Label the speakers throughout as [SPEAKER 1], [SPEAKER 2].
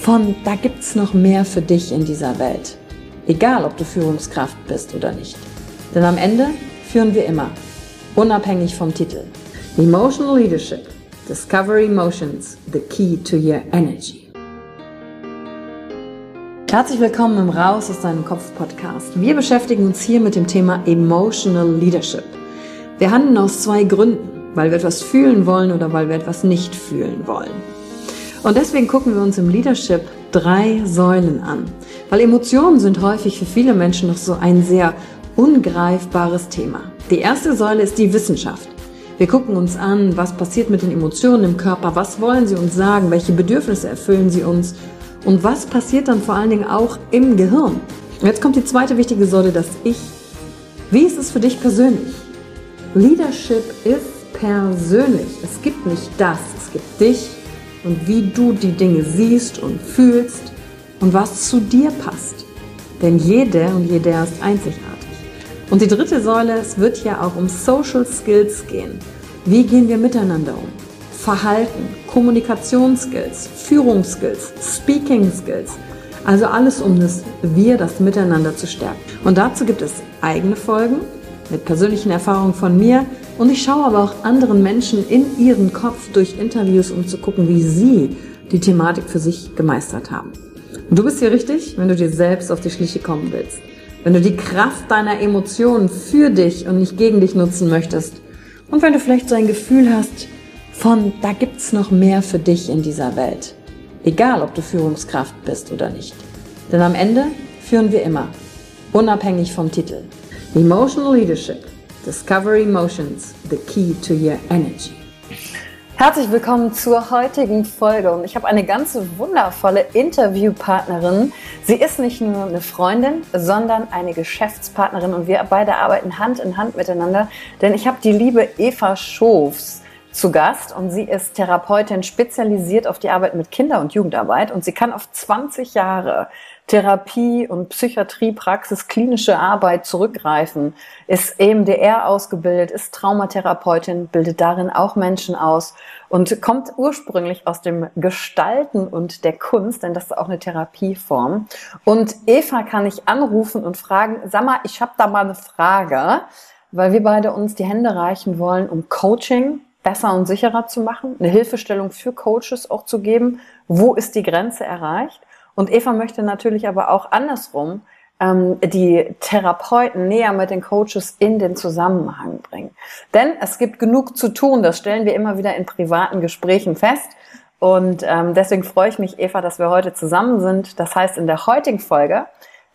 [SPEAKER 1] von, da gibt's noch mehr für dich in dieser Welt. Egal, ob du Führungskraft bist oder nicht. Denn am Ende führen wir immer, unabhängig vom Titel. Emotional Leadership. Discover Emotions, the key to your energy. Herzlich willkommen im Raus aus deinem Kopf Podcast. Wir beschäftigen uns hier mit dem Thema Emotional Leadership. Wir handeln aus zwei Gründen, weil wir etwas fühlen wollen oder weil wir etwas nicht fühlen wollen. Und deswegen gucken wir uns im Leadership drei Säulen an, weil Emotionen sind häufig für viele Menschen noch so ein sehr ungreifbares Thema. Die erste Säule ist die Wissenschaft. Wir gucken uns an, was passiert mit den Emotionen im Körper, was wollen sie uns sagen, welche Bedürfnisse erfüllen sie uns und was passiert dann vor allen Dingen auch im Gehirn. Und jetzt kommt die zweite wichtige Säule, das Ich. Wie ist es für dich persönlich? Leadership ist persönlich. Es gibt nicht das, es gibt dich und wie du die Dinge siehst und fühlst und was zu dir passt. Denn jede und jeder ist einzigartig. Und die dritte Säule, es wird ja auch um Social Skills gehen. Wie gehen wir miteinander um? Verhalten, Kommunikationsskills, Führungsskills, Speaking Skills. Also alles um das Wir, das Miteinander zu stärken. Und dazu gibt es eigene Folgen mit persönlichen Erfahrungen von mir und ich schaue aber auch anderen Menschen in ihren Kopf durch Interviews, um zu gucken, wie sie die Thematik für sich gemeistert haben. Und du bist hier richtig, wenn du dir selbst auf die Schliche kommen willst. Wenn du die Kraft deiner Emotionen für dich und nicht gegen dich nutzen möchtest. Und wenn du vielleicht so ein Gefühl hast von, da gibt's noch mehr für dich in dieser Welt. Egal, ob du Führungskraft bist oder nicht. Denn am Ende führen wir immer, unabhängig vom Titel. Emotional Leadership. Discover Emotions, the key to your energy. Herzlich willkommen zur heutigen Folge und ich habe eine ganz wundervolle Interviewpartnerin. Sie ist nicht nur eine Freundin, sondern eine Geschäftspartnerin und wir beide arbeiten Hand in Hand miteinander, denn ich habe die liebe Eva Schofs zu Gast und sie ist Therapeutin spezialisiert auf die Arbeit mit Kinder- und Jugendarbeit und sie kann auf 20 Jahre Therapie und Psychiatriepraxis, klinische Arbeit zurückgreifen, ist EMDR ausgebildet, ist Traumatherapeutin, bildet darin auch Menschen aus und kommt ursprünglich aus dem Gestalten und der Kunst, denn das ist auch eine Therapieform. Und Eva kann ich anrufen und fragen, sag mal, ich habe da mal eine Frage, weil wir beide uns die Hände reichen wollen, um Coaching besser und sicherer zu machen, eine Hilfestellung für Coaches auch zu geben. Wo ist die Grenze erreicht? Und Eva möchte natürlich aber auch andersrum ähm, die Therapeuten näher mit den Coaches in den Zusammenhang bringen. Denn es gibt genug zu tun, das stellen wir immer wieder in privaten Gesprächen fest. Und ähm, deswegen freue ich mich, Eva, dass wir heute zusammen sind. Das heißt, in der heutigen Folge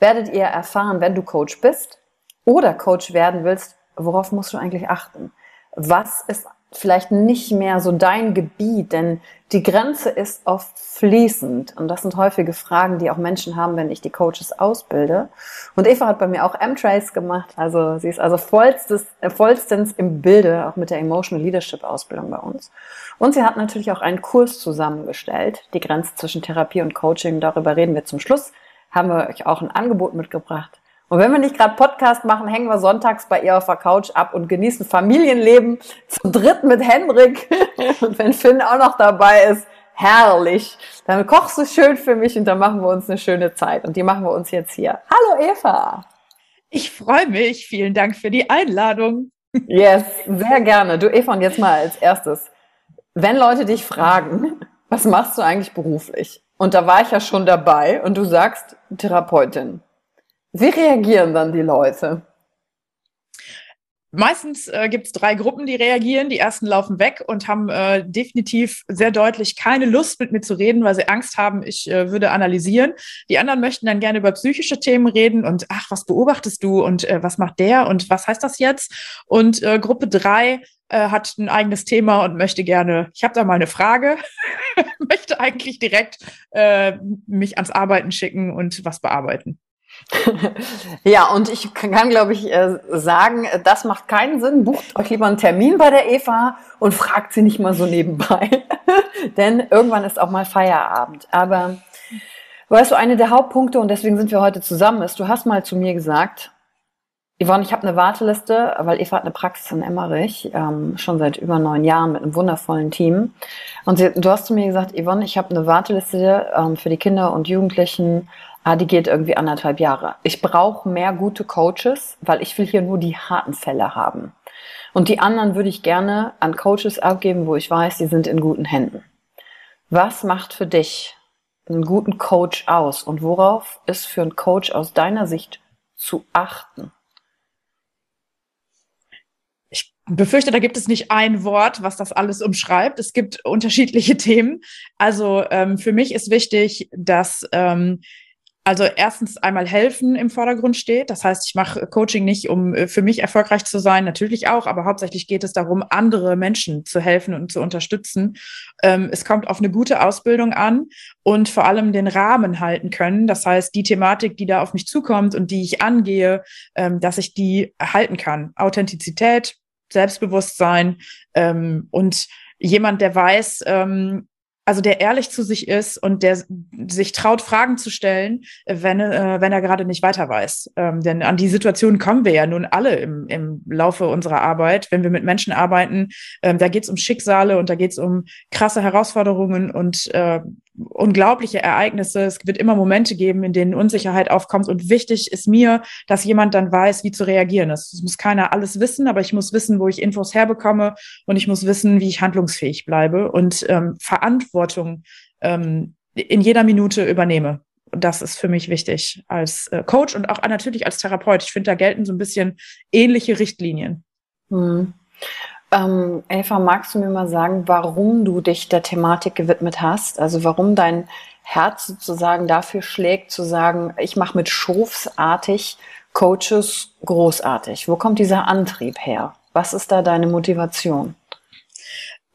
[SPEAKER 1] werdet ihr erfahren, wenn du Coach bist oder Coach werden willst, worauf musst du eigentlich achten? Was ist vielleicht nicht mehr so dein Gebiet, denn die Grenze ist oft fließend. Und das sind häufige Fragen, die auch Menschen haben, wenn ich die Coaches ausbilde. Und Eva hat bei mir auch M-Trace gemacht. Also sie ist also vollstes, äh, vollstens im Bilde, auch mit der Emotional Leadership Ausbildung bei uns. Und sie hat natürlich auch einen Kurs zusammengestellt, die Grenze zwischen Therapie und Coaching. Darüber reden wir zum Schluss. Haben wir euch auch ein Angebot mitgebracht. Und wenn wir nicht gerade Podcast machen, hängen wir sonntags bei ihr auf der Couch ab und genießen Familienleben zu dritt mit Hendrik. Und wenn Finn auch noch dabei ist, herrlich. Dann kochst du schön für mich und dann machen wir uns eine schöne Zeit. Und die machen wir uns jetzt hier. Hallo Eva.
[SPEAKER 2] Ich freue mich. Vielen Dank für die Einladung.
[SPEAKER 1] Yes, sehr gerne. Du Eva, und jetzt mal als erstes. Wenn Leute dich fragen, was machst du eigentlich beruflich? Und da war ich ja schon dabei und du sagst Therapeutin. Wie reagieren dann die Leute?
[SPEAKER 2] Meistens äh, gibt es drei Gruppen, die reagieren. Die ersten laufen weg und haben äh, definitiv sehr deutlich keine Lust, mit mir zu reden, weil sie Angst haben, ich äh, würde analysieren. Die anderen möchten dann gerne über psychische Themen reden und ach, was beobachtest du und äh, was macht der und was heißt das jetzt? Und äh, Gruppe drei äh, hat ein eigenes Thema und möchte gerne, ich habe da mal eine Frage, möchte eigentlich direkt äh, mich ans Arbeiten schicken und was bearbeiten.
[SPEAKER 1] ja, und ich kann, glaube ich, äh, sagen, das macht keinen Sinn. Bucht euch lieber einen Termin bei der Eva und fragt sie nicht mal so nebenbei. Denn irgendwann ist auch mal Feierabend. Aber weißt du, eine der Hauptpunkte, und deswegen sind wir heute zusammen, ist, du hast mal zu mir gesagt, Yvonne, ich habe eine Warteliste, weil Eva hat eine Praxis in Emmerich, ähm, schon seit über neun Jahren mit einem wundervollen Team. Und sie, du hast zu mir gesagt, Yvonne, ich habe eine Warteliste ähm, für die Kinder und Jugendlichen ah, die geht irgendwie anderthalb Jahre. Ich brauche mehr gute Coaches, weil ich will hier nur die harten Fälle haben. Und die anderen würde ich gerne an Coaches abgeben, wo ich weiß, die sind in guten Händen. Was macht für dich einen guten Coach aus und worauf ist für einen Coach aus deiner Sicht zu achten?
[SPEAKER 2] Ich befürchte, da gibt es nicht ein Wort, was das alles umschreibt. Es gibt unterschiedliche Themen. Also ähm, für mich ist wichtig, dass ähm, also erstens einmal helfen im Vordergrund steht. Das heißt, ich mache Coaching nicht, um äh, für mich erfolgreich zu sein, natürlich auch, aber hauptsächlich geht es darum, andere Menschen zu helfen und zu unterstützen. Ähm, es kommt auf eine gute Ausbildung an und vor allem den Rahmen halten können. Das heißt, die Thematik, die da auf mich zukommt und die ich angehe, ähm, dass ich die halten kann. Authentizität, Selbstbewusstsein ähm, und jemand, der weiß, ähm, also der ehrlich zu sich ist und der sich traut, Fragen zu stellen, wenn, äh, wenn er gerade nicht weiter weiß. Ähm, denn an die Situation kommen wir ja nun alle im, im Laufe unserer Arbeit, wenn wir mit Menschen arbeiten. Ähm, da geht es um Schicksale und da geht es um krasse Herausforderungen und äh, unglaubliche Ereignisse. Es wird immer Momente geben, in denen Unsicherheit aufkommt. Und wichtig ist mir, dass jemand dann weiß, wie zu reagieren ist. Es muss keiner alles wissen, aber ich muss wissen, wo ich Infos herbekomme und ich muss wissen, wie ich handlungsfähig bleibe und ähm, Verantwortung ähm, in jeder Minute übernehme. Und das ist für mich wichtig als äh, Coach und auch natürlich als Therapeut. Ich finde, da gelten so ein bisschen ähnliche Richtlinien.
[SPEAKER 1] Hm. Ähm, Eva, magst du mir mal sagen, warum du dich der Thematik gewidmet hast? Also warum dein Herz sozusagen dafür schlägt, zu sagen, ich mache mit Schofsartig Coaches großartig. Wo kommt dieser Antrieb her? Was ist da deine Motivation?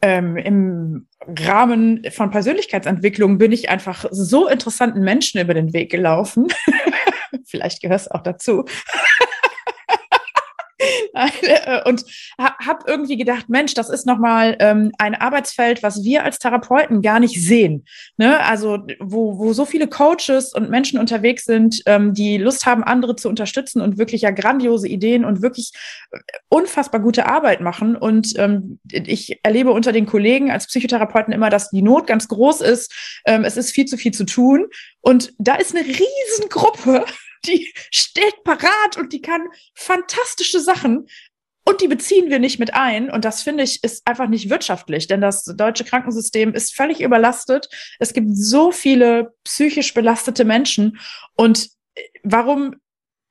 [SPEAKER 2] Ähm, Im Rahmen von Persönlichkeitsentwicklung bin ich einfach so interessanten Menschen über den Weg gelaufen. Vielleicht gehört es auch dazu. Und habe irgendwie gedacht, Mensch, das ist nochmal ähm, ein Arbeitsfeld, was wir als Therapeuten gar nicht sehen. Ne? Also wo, wo so viele Coaches und Menschen unterwegs sind, ähm, die Lust haben, andere zu unterstützen und wirklich ja grandiose Ideen und wirklich äh, unfassbar gute Arbeit machen. Und ähm, ich erlebe unter den Kollegen als Psychotherapeuten immer, dass die Not ganz groß ist. Ähm, es ist viel zu viel zu tun. Und da ist eine Riesengruppe die steht parat und die kann fantastische Sachen. Und die beziehen wir nicht mit ein. Und das finde ich ist einfach nicht wirtschaftlich, denn das deutsche Krankensystem ist völlig überlastet. Es gibt so viele psychisch belastete Menschen. Und äh, warum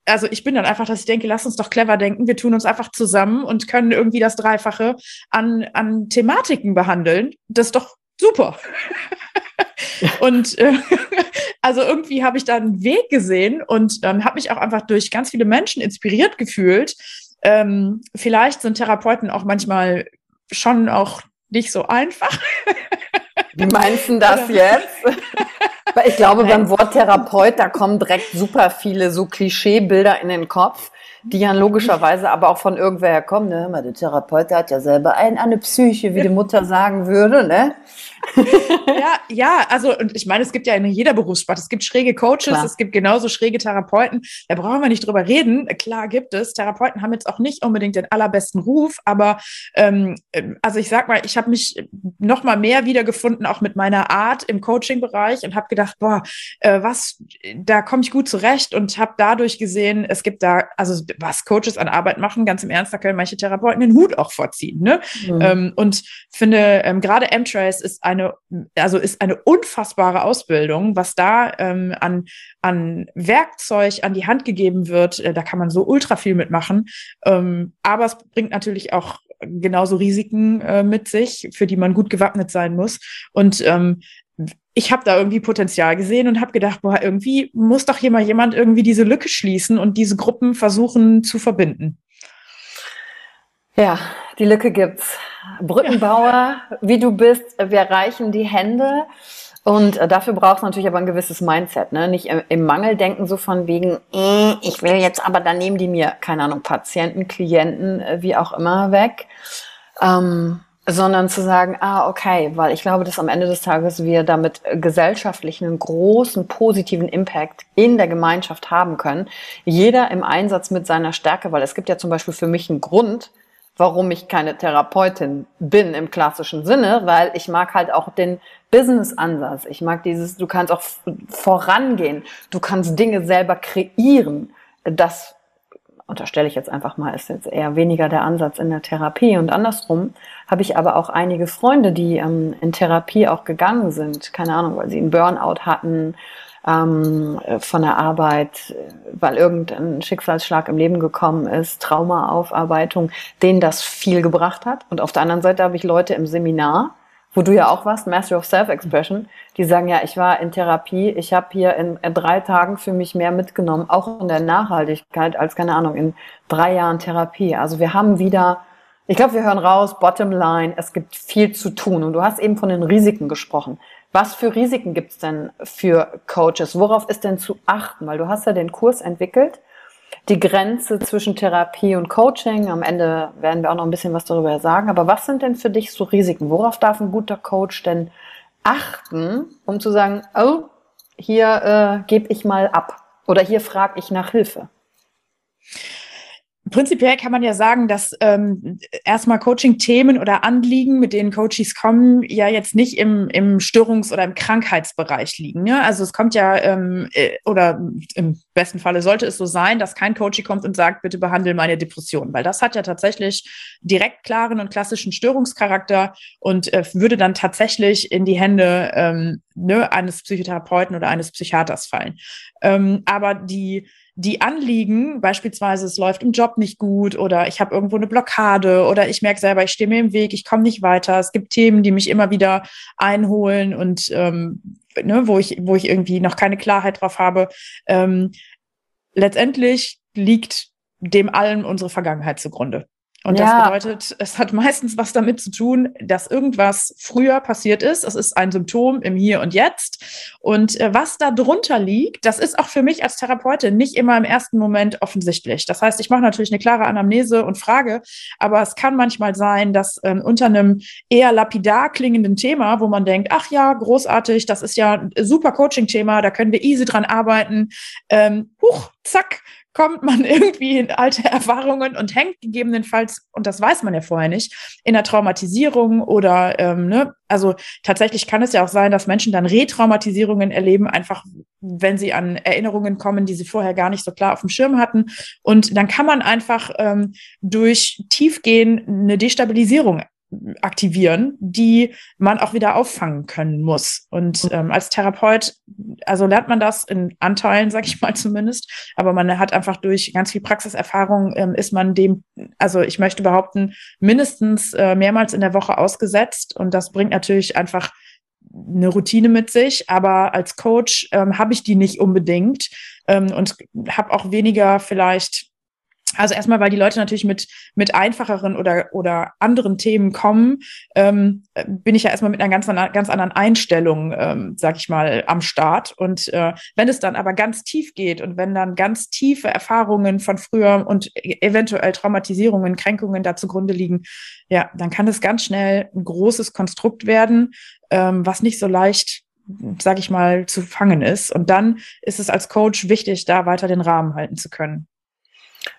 [SPEAKER 2] also ich bin dann einfach, dass ich denke, lass uns doch clever denken. Wir tun uns einfach zusammen und können irgendwie das Dreifache an, an Thematiken behandeln. Das ist doch super. und äh, also irgendwie habe ich da einen Weg gesehen und ähm, habe mich auch einfach durch ganz viele Menschen inspiriert gefühlt. Ähm, vielleicht sind Therapeuten auch manchmal schon auch nicht so einfach.
[SPEAKER 1] Wie meinst du das jetzt? Weil ich glaube, beim Wort Therapeut, da kommen direkt super viele so Klischeebilder in den Kopf die ja logischerweise aber auch von irgendwer kommen. Ne? Der Therapeut der hat ja selber ein, eine Psyche, wie die Mutter sagen würde. Ne?
[SPEAKER 2] ja, ja, also und ich meine, es gibt ja in jeder Berufssparte, es gibt schräge Coaches, Klar. es gibt genauso schräge Therapeuten. Da brauchen wir nicht drüber reden. Klar gibt es. Therapeuten haben jetzt auch nicht unbedingt den allerbesten Ruf, aber ähm, also ich sag mal, ich habe mich noch mal mehr wiedergefunden, auch mit meiner Art im Coaching-Bereich und habe gedacht, boah, äh, was, da komme ich gut zurecht und habe dadurch gesehen, es gibt da, also was Coaches an Arbeit machen, ganz im Ernst, da können manche Therapeuten den Hut auch vorziehen. Ne? Mhm. Ähm, und finde, ähm, gerade M-Trace ist eine, also ist eine unfassbare Ausbildung, was da ähm, an, an Werkzeug an die Hand gegeben wird. Äh, da kann man so ultra viel mitmachen. Ähm, aber es bringt natürlich auch genauso Risiken äh, mit sich, für die man gut gewappnet sein muss. Und ähm, ich habe da irgendwie Potenzial gesehen und habe gedacht, boah, irgendwie muss doch hier mal jemand irgendwie diese Lücke schließen und diese Gruppen versuchen zu verbinden.
[SPEAKER 1] Ja, die Lücke gibt's. Brückenbauer, ja. wie du bist, wir reichen die Hände. Und äh, dafür braucht es natürlich aber ein gewisses Mindset, ne? Nicht im Mangel denken, so von wegen, äh, ich will jetzt aber, dann nehmen die mir, keine Ahnung, Patienten, Klienten, äh, wie auch immer weg. Ähm, sondern zu sagen, ah, okay, weil ich glaube, dass am Ende des Tages wir damit gesellschaftlich einen großen positiven Impact in der Gemeinschaft haben können. Jeder im Einsatz mit seiner Stärke, weil es gibt ja zum Beispiel für mich einen Grund, warum ich keine Therapeutin bin im klassischen Sinne, weil ich mag halt auch den Business-Ansatz. Ich mag dieses, du kannst auch vorangehen, du kannst Dinge selber kreieren. Das unterstelle ich jetzt einfach mal, ist jetzt eher weniger der Ansatz in der Therapie. Und andersrum habe ich aber auch einige Freunde, die ähm, in Therapie auch gegangen sind. Keine Ahnung, weil sie einen Burnout hatten ähm, von der Arbeit, weil irgendein Schicksalsschlag im Leben gekommen ist, Traumaaufarbeitung, denen das viel gebracht hat. Und auf der anderen Seite habe ich Leute im Seminar, wo du ja auch warst, Master of Self-Expression, die sagen, ja, ich war in Therapie, ich habe hier in, in, drei Tagen für mich mehr mitgenommen, auch in der Nachhaltigkeit, als, keine Ahnung, in drei Jahren Therapie. Also wir haben wieder, ich glaube, wir hören raus, bottom line, es gibt viel zu tun. Und du hast eben von den Risiken gesprochen. Was für Risiken gibt es denn für Coaches? Worauf ist denn zu achten? Weil du hast ja den Kurs entwickelt, die Grenze zwischen Therapie und Coaching. Am Ende werden wir auch noch ein bisschen was darüber sagen. Aber was sind denn für dich so Risiken? Worauf darf ein guter Coach denn achten, um zu sagen, oh, hier äh, gebe ich mal ab oder hier frage ich nach Hilfe?
[SPEAKER 2] Prinzipiell kann man ja sagen, dass ähm, erstmal Coaching-Themen oder Anliegen, mit denen Coaches kommen, ja jetzt nicht im, im Störungs- oder im Krankheitsbereich liegen. Ne? Also es kommt ja, ähm, äh, oder im besten Falle sollte es so sein, dass kein Coach kommt und sagt, bitte behandle meine Depression, weil das hat ja tatsächlich direkt klaren und klassischen Störungscharakter und äh, würde dann tatsächlich in die Hände ähm, ne, eines Psychotherapeuten oder eines Psychiaters fallen. Ähm, aber die die Anliegen, beispielsweise es läuft im Job nicht gut oder ich habe irgendwo eine Blockade oder ich merke selber, ich stehe mir im Weg, ich komme nicht weiter. Es gibt Themen, die mich immer wieder einholen und ähm, ne, wo ich, wo ich irgendwie noch keine Klarheit drauf habe. Ähm, letztendlich liegt dem allen unsere Vergangenheit zugrunde. Und ja. das bedeutet, es hat meistens was damit zu tun, dass irgendwas früher passiert ist. Es ist ein Symptom im Hier und Jetzt. Und äh, was da drunter liegt, das ist auch für mich als Therapeutin nicht immer im ersten Moment offensichtlich. Das heißt, ich mache natürlich eine klare Anamnese und Frage, aber es kann manchmal sein, dass ähm, unter einem eher lapidar klingenden Thema, wo man denkt, ach ja, großartig, das ist ja ein super Coaching-Thema, da können wir easy dran arbeiten, ähm, huch, zack, kommt man irgendwie in alte Erfahrungen und hängt gegebenenfalls, und das weiß man ja vorher nicht, in der Traumatisierung oder, ähm, ne, also tatsächlich kann es ja auch sein, dass Menschen dann Retraumatisierungen erleben, einfach wenn sie an Erinnerungen kommen, die sie vorher gar nicht so klar auf dem Schirm hatten. Und dann kann man einfach ähm, durch Tiefgehen eine Destabilisierung aktivieren, die man auch wieder auffangen können muss. Und mhm. ähm, als Therapeut, also lernt man das in Anteilen, sag ich mal zumindest, aber man hat einfach durch ganz viel Praxiserfahrung, ähm, ist man dem, also ich möchte behaupten, mindestens äh, mehrmals in der Woche ausgesetzt. Und das bringt natürlich einfach eine Routine mit sich, aber als Coach ähm, habe ich die nicht unbedingt ähm, und habe auch weniger vielleicht Also erstmal, weil die Leute natürlich mit, mit einfacheren oder, oder anderen Themen kommen, ähm, bin ich ja erstmal mit einer ganz, ganz anderen Einstellung, ähm, sag ich mal, am Start. Und äh, wenn es dann aber ganz tief geht und wenn dann ganz tiefe Erfahrungen von früher und eventuell Traumatisierungen, Kränkungen da zugrunde liegen, ja, dann kann es ganz schnell ein großes Konstrukt werden, ähm, was nicht so leicht sag ich mal, zu fangen ist. Und dann ist es als Coach wichtig, da weiter den Rahmen halten zu können.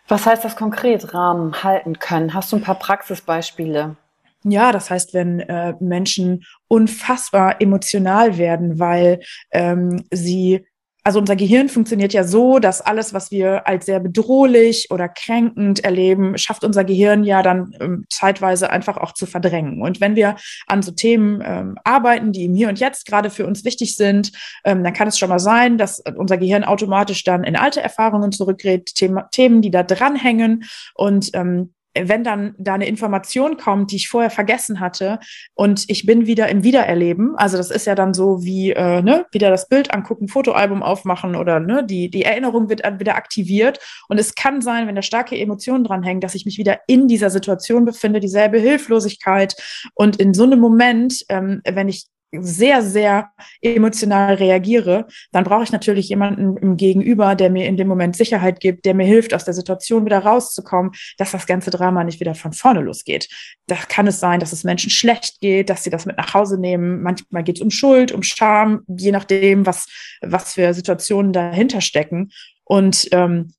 [SPEAKER 1] Was heißt das konkret, Rahmen halten können? Hast du ein paar Praxisbeispiele?
[SPEAKER 2] Ja, das heißt, wenn äh, Menschen unfassbar emotional werden, weil ähm, sie also unser Gehirn funktioniert ja so, dass alles, was wir als sehr bedrohlich oder kränkend erleben, schafft unser Gehirn ja dann ähm, zeitweise einfach auch zu verdrängen. Und wenn wir an so Themen ähm, arbeiten, die im Hier und Jetzt gerade für uns wichtig sind, ähm, dann kann es schon mal sein, dass unser Gehirn automatisch dann in alte Erfahrungen zurückgeht, Thema, Themen, die da dranhängen und ähm, wenn dann da eine Information kommt, die ich vorher vergessen hatte und ich bin wieder im Wiedererleben, also das ist ja dann so wie äh, ne, wieder das Bild angucken, Fotoalbum aufmachen oder ne, die, die Erinnerung wird wieder aktiviert. Und es kann sein, wenn da starke Emotionen dranhängen, dass ich mich wieder in dieser Situation befinde, dieselbe Hilflosigkeit. Und in so einem Moment, ähm, wenn ich sehr, sehr emotional reagiere, dann brauche ich natürlich jemanden im Gegenüber, der mir in dem Moment Sicherheit gibt, der mir hilft, aus der Situation wieder rauszukommen, dass das ganze Drama nicht wieder von vorne losgeht. Da kann es sein, dass es Menschen schlecht geht, dass sie das mit nach Hause nehmen. Manchmal geht es um Schuld, um Scham, je nachdem, was, was für Situationen dahinter stecken. Und ähm,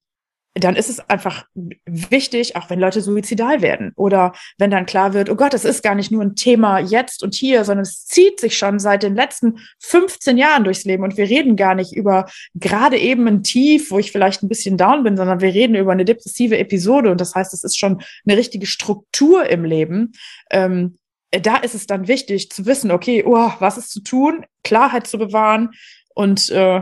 [SPEAKER 2] dann ist es einfach wichtig, auch wenn Leute suizidal werden oder wenn dann klar wird, oh Gott, es ist gar nicht nur ein Thema jetzt und hier, sondern es zieht sich schon seit den letzten 15 Jahren durchs Leben und wir reden gar nicht über gerade eben ein Tief, wo ich vielleicht ein bisschen down bin, sondern wir reden über eine depressive Episode und das heißt, es ist schon eine richtige Struktur im Leben. Ähm, da ist es dann wichtig zu wissen, okay, oh, was ist zu tun, Klarheit zu bewahren und äh,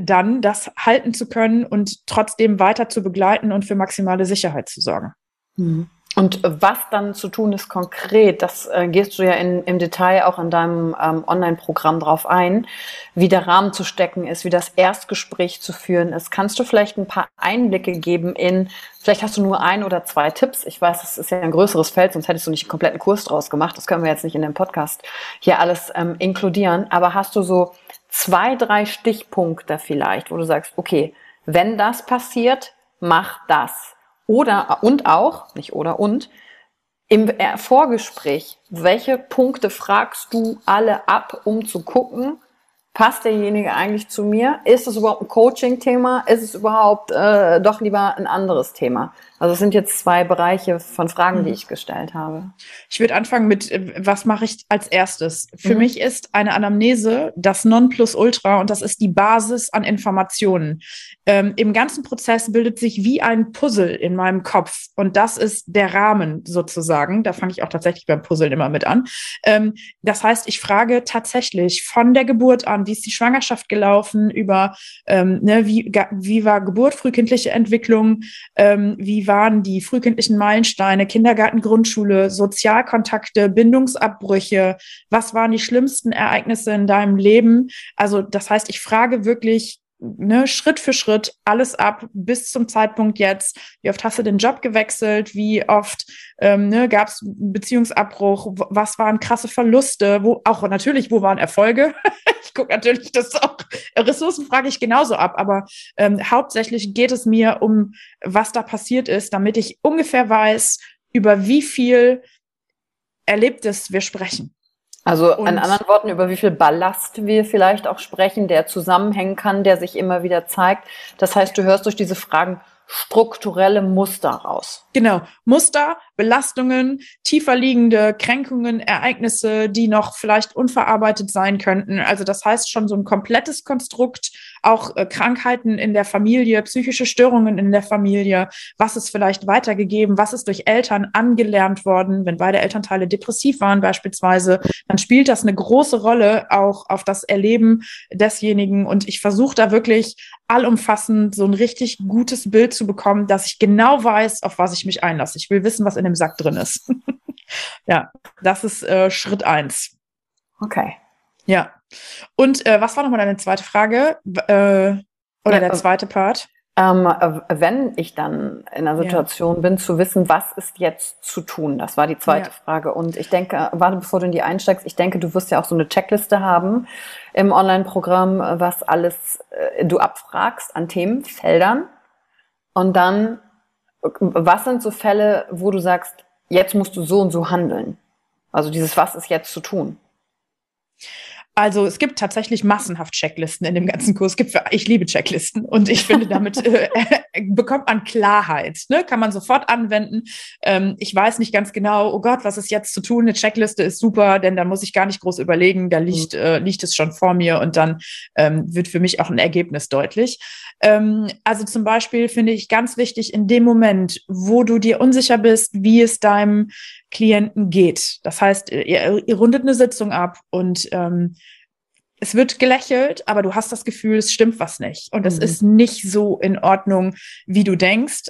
[SPEAKER 2] dann das halten zu können und trotzdem weiter zu begleiten und für maximale Sicherheit zu sorgen.
[SPEAKER 1] Mhm. Und was dann zu tun ist konkret, das äh, gehst du ja in, im Detail auch in deinem ähm, Online-Programm drauf ein, wie der Rahmen zu stecken ist, wie das Erstgespräch zu führen ist. Kannst du vielleicht ein paar Einblicke geben in, vielleicht hast du nur ein oder zwei Tipps. Ich weiß, es ist ja ein größeres Feld, sonst hättest du nicht einen kompletten Kurs draus gemacht. Das können wir jetzt nicht in dem Podcast hier alles ähm, inkludieren. Aber hast du so zwei, drei Stichpunkte vielleicht, wo du sagst, okay, wenn das passiert, mach das. Oder, und auch, nicht oder und, im Vorgespräch, welche Punkte fragst du alle ab, um zu gucken, passt derjenige eigentlich zu mir? Ist es überhaupt ein Coaching-Thema? Ist es überhaupt äh, doch lieber ein anderes Thema? Also es sind jetzt zwei Bereiche von Fragen, die mhm. ich gestellt habe.
[SPEAKER 2] Ich würde anfangen mit, äh, was mache ich als erstes? Für mhm. mich ist eine Anamnese das Nonplusultra und das ist die Basis an Informationen. Ähm, Im ganzen Prozess bildet sich wie ein Puzzle in meinem Kopf und das ist der Rahmen sozusagen. Da fange ich auch tatsächlich beim Puzzeln immer mit an. Ähm, das heißt, ich frage tatsächlich von der Geburt an, wie ist die Schwangerschaft gelaufen, über ähm, ne, wie, wie war Geburt, frühkindliche Entwicklung, ähm, wie waren die frühkindlichen Meilensteine, Kindergarten, Grundschule, Sozialkontakte, Bindungsabbrüche? Was waren die schlimmsten Ereignisse in deinem Leben? Also das heißt, ich frage wirklich ne, Schritt für Schritt alles ab bis zum Zeitpunkt jetzt. Wie oft hast du den Job gewechselt? Wie oft ähm, ne, gab es Beziehungsabbruch? Was waren krasse Verluste? Wo auch natürlich, wo waren Erfolge? ich gucke natürlich das auch. Ressourcen frage ich genauso ab, aber ähm, hauptsächlich geht es mir um, was da passiert ist, damit ich ungefähr weiß, über wie viel Erlebtes wir sprechen.
[SPEAKER 1] Also und in anderen Worten, über wie viel Ballast wir vielleicht auch sprechen, der zusammenhängen kann, der sich immer wieder zeigt. Das heißt, du hörst durch diese Fragen strukturelle Muster raus.
[SPEAKER 2] Genau, Muster, Belastungen, tiefer liegende Kränkungen, Ereignisse, die noch vielleicht unverarbeitet sein könnten. Also das heißt schon so ein komplettes Konstrukt, auch äh, Krankheiten in der Familie, psychische Störungen in der Familie, was ist vielleicht weitergegeben, was ist durch Eltern angelernt worden, wenn beide Elternteile depressiv waren beispielsweise, dann spielt das eine große Rolle auch auf das Erleben desjenigen. Und ich versuche da wirklich allumfassend so ein richtig gutes Bild zu bekommen, dass ich genau weiß, auf was ich mich einlasse. Ich will wissen, was in dem Sack drin ist. ja, das ist äh, Schritt eins.
[SPEAKER 1] Okay.
[SPEAKER 2] Ja. Und äh, was war nochmal deine zweite Frage? Äh, oder ja, der zweite Part?
[SPEAKER 1] ähm, wenn ich dann in einer Situation ja. bin, zu wissen, was ist jetzt zu tun? Das war die zweite ja. Frage. Und ich denke, warte, bevor du in die einsteigst, ich denke, du wirst ja auch so eine Checkliste haben im Online-Programm, was alles äh, du abfragst an Themenfeldern. Und dann, was sind so Fälle, wo du sagst, jetzt musst du so und so handeln? Also dieses, was ist jetzt zu tun?
[SPEAKER 2] Also es gibt tatsächlich massenhaft Checklisten in dem ganzen Kurs. Gibt, ich liebe Checklisten und ich finde, damit äh, bekommt man Klarheit. Ne? Kann man sofort anwenden. Ähm, ich weiß nicht ganz genau, oh Gott, was ist jetzt zu tun? Eine Checkliste ist super, denn da muss ich gar nicht groß überlegen. Da liegt, mhm. äh, liegt es schon vor mir und dann ähm, wird für mich auch ein Ergebnis deutlich. Ähm, also zum Beispiel finde ich ganz wichtig, in dem Moment, wo du dir unsicher bist, wie es deinem Klienten geht. Das heißt, ihr, ihr rundet eine Sitzung ab und ähm, es wird gelächelt, aber du hast das Gefühl, es stimmt was nicht. Und es mhm. ist nicht so in Ordnung, wie du denkst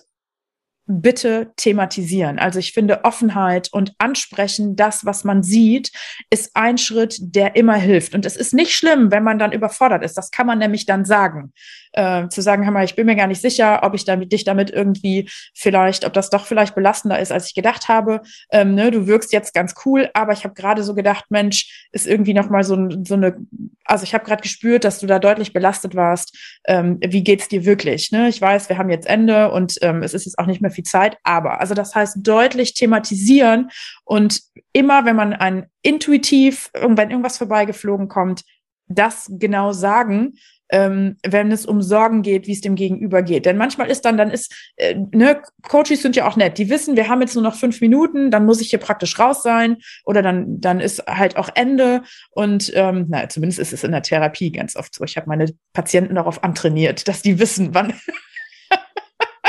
[SPEAKER 2] bitte thematisieren. Also ich finde Offenheit und ansprechen, das, was man sieht, ist ein Schritt, der immer hilft. Und es ist nicht schlimm, wenn man dann überfordert ist. Das kann man nämlich dann sagen. Äh, zu sagen, hör mal, ich bin mir gar nicht sicher, ob ich damit, dich damit irgendwie vielleicht, ob das doch vielleicht belastender ist, als ich gedacht habe. Ähm, ne, du wirkst jetzt ganz cool, aber ich habe gerade so gedacht, Mensch, ist irgendwie nochmal so, so eine, also ich habe gerade gespürt, dass du da deutlich belastet warst. Ähm, wie geht's dir wirklich? Ne? Ich weiß, wir haben jetzt Ende und ähm, es ist jetzt auch nicht mehr viel Zeit, aber, also das heißt deutlich thematisieren und immer, wenn man ein intuitiv, wenn irgendwas vorbeigeflogen kommt, das genau sagen, ähm, wenn es um Sorgen geht, wie es dem Gegenüber geht. Denn manchmal ist dann, dann ist, äh, ne, Coaches sind ja auch nett. Die wissen, wir haben jetzt nur noch fünf Minuten, dann muss ich hier praktisch raus sein oder dann, dann ist halt auch Ende. Und ähm, na, zumindest ist es in der Therapie ganz oft so. Ich habe meine Patienten darauf antrainiert, dass die wissen, wann,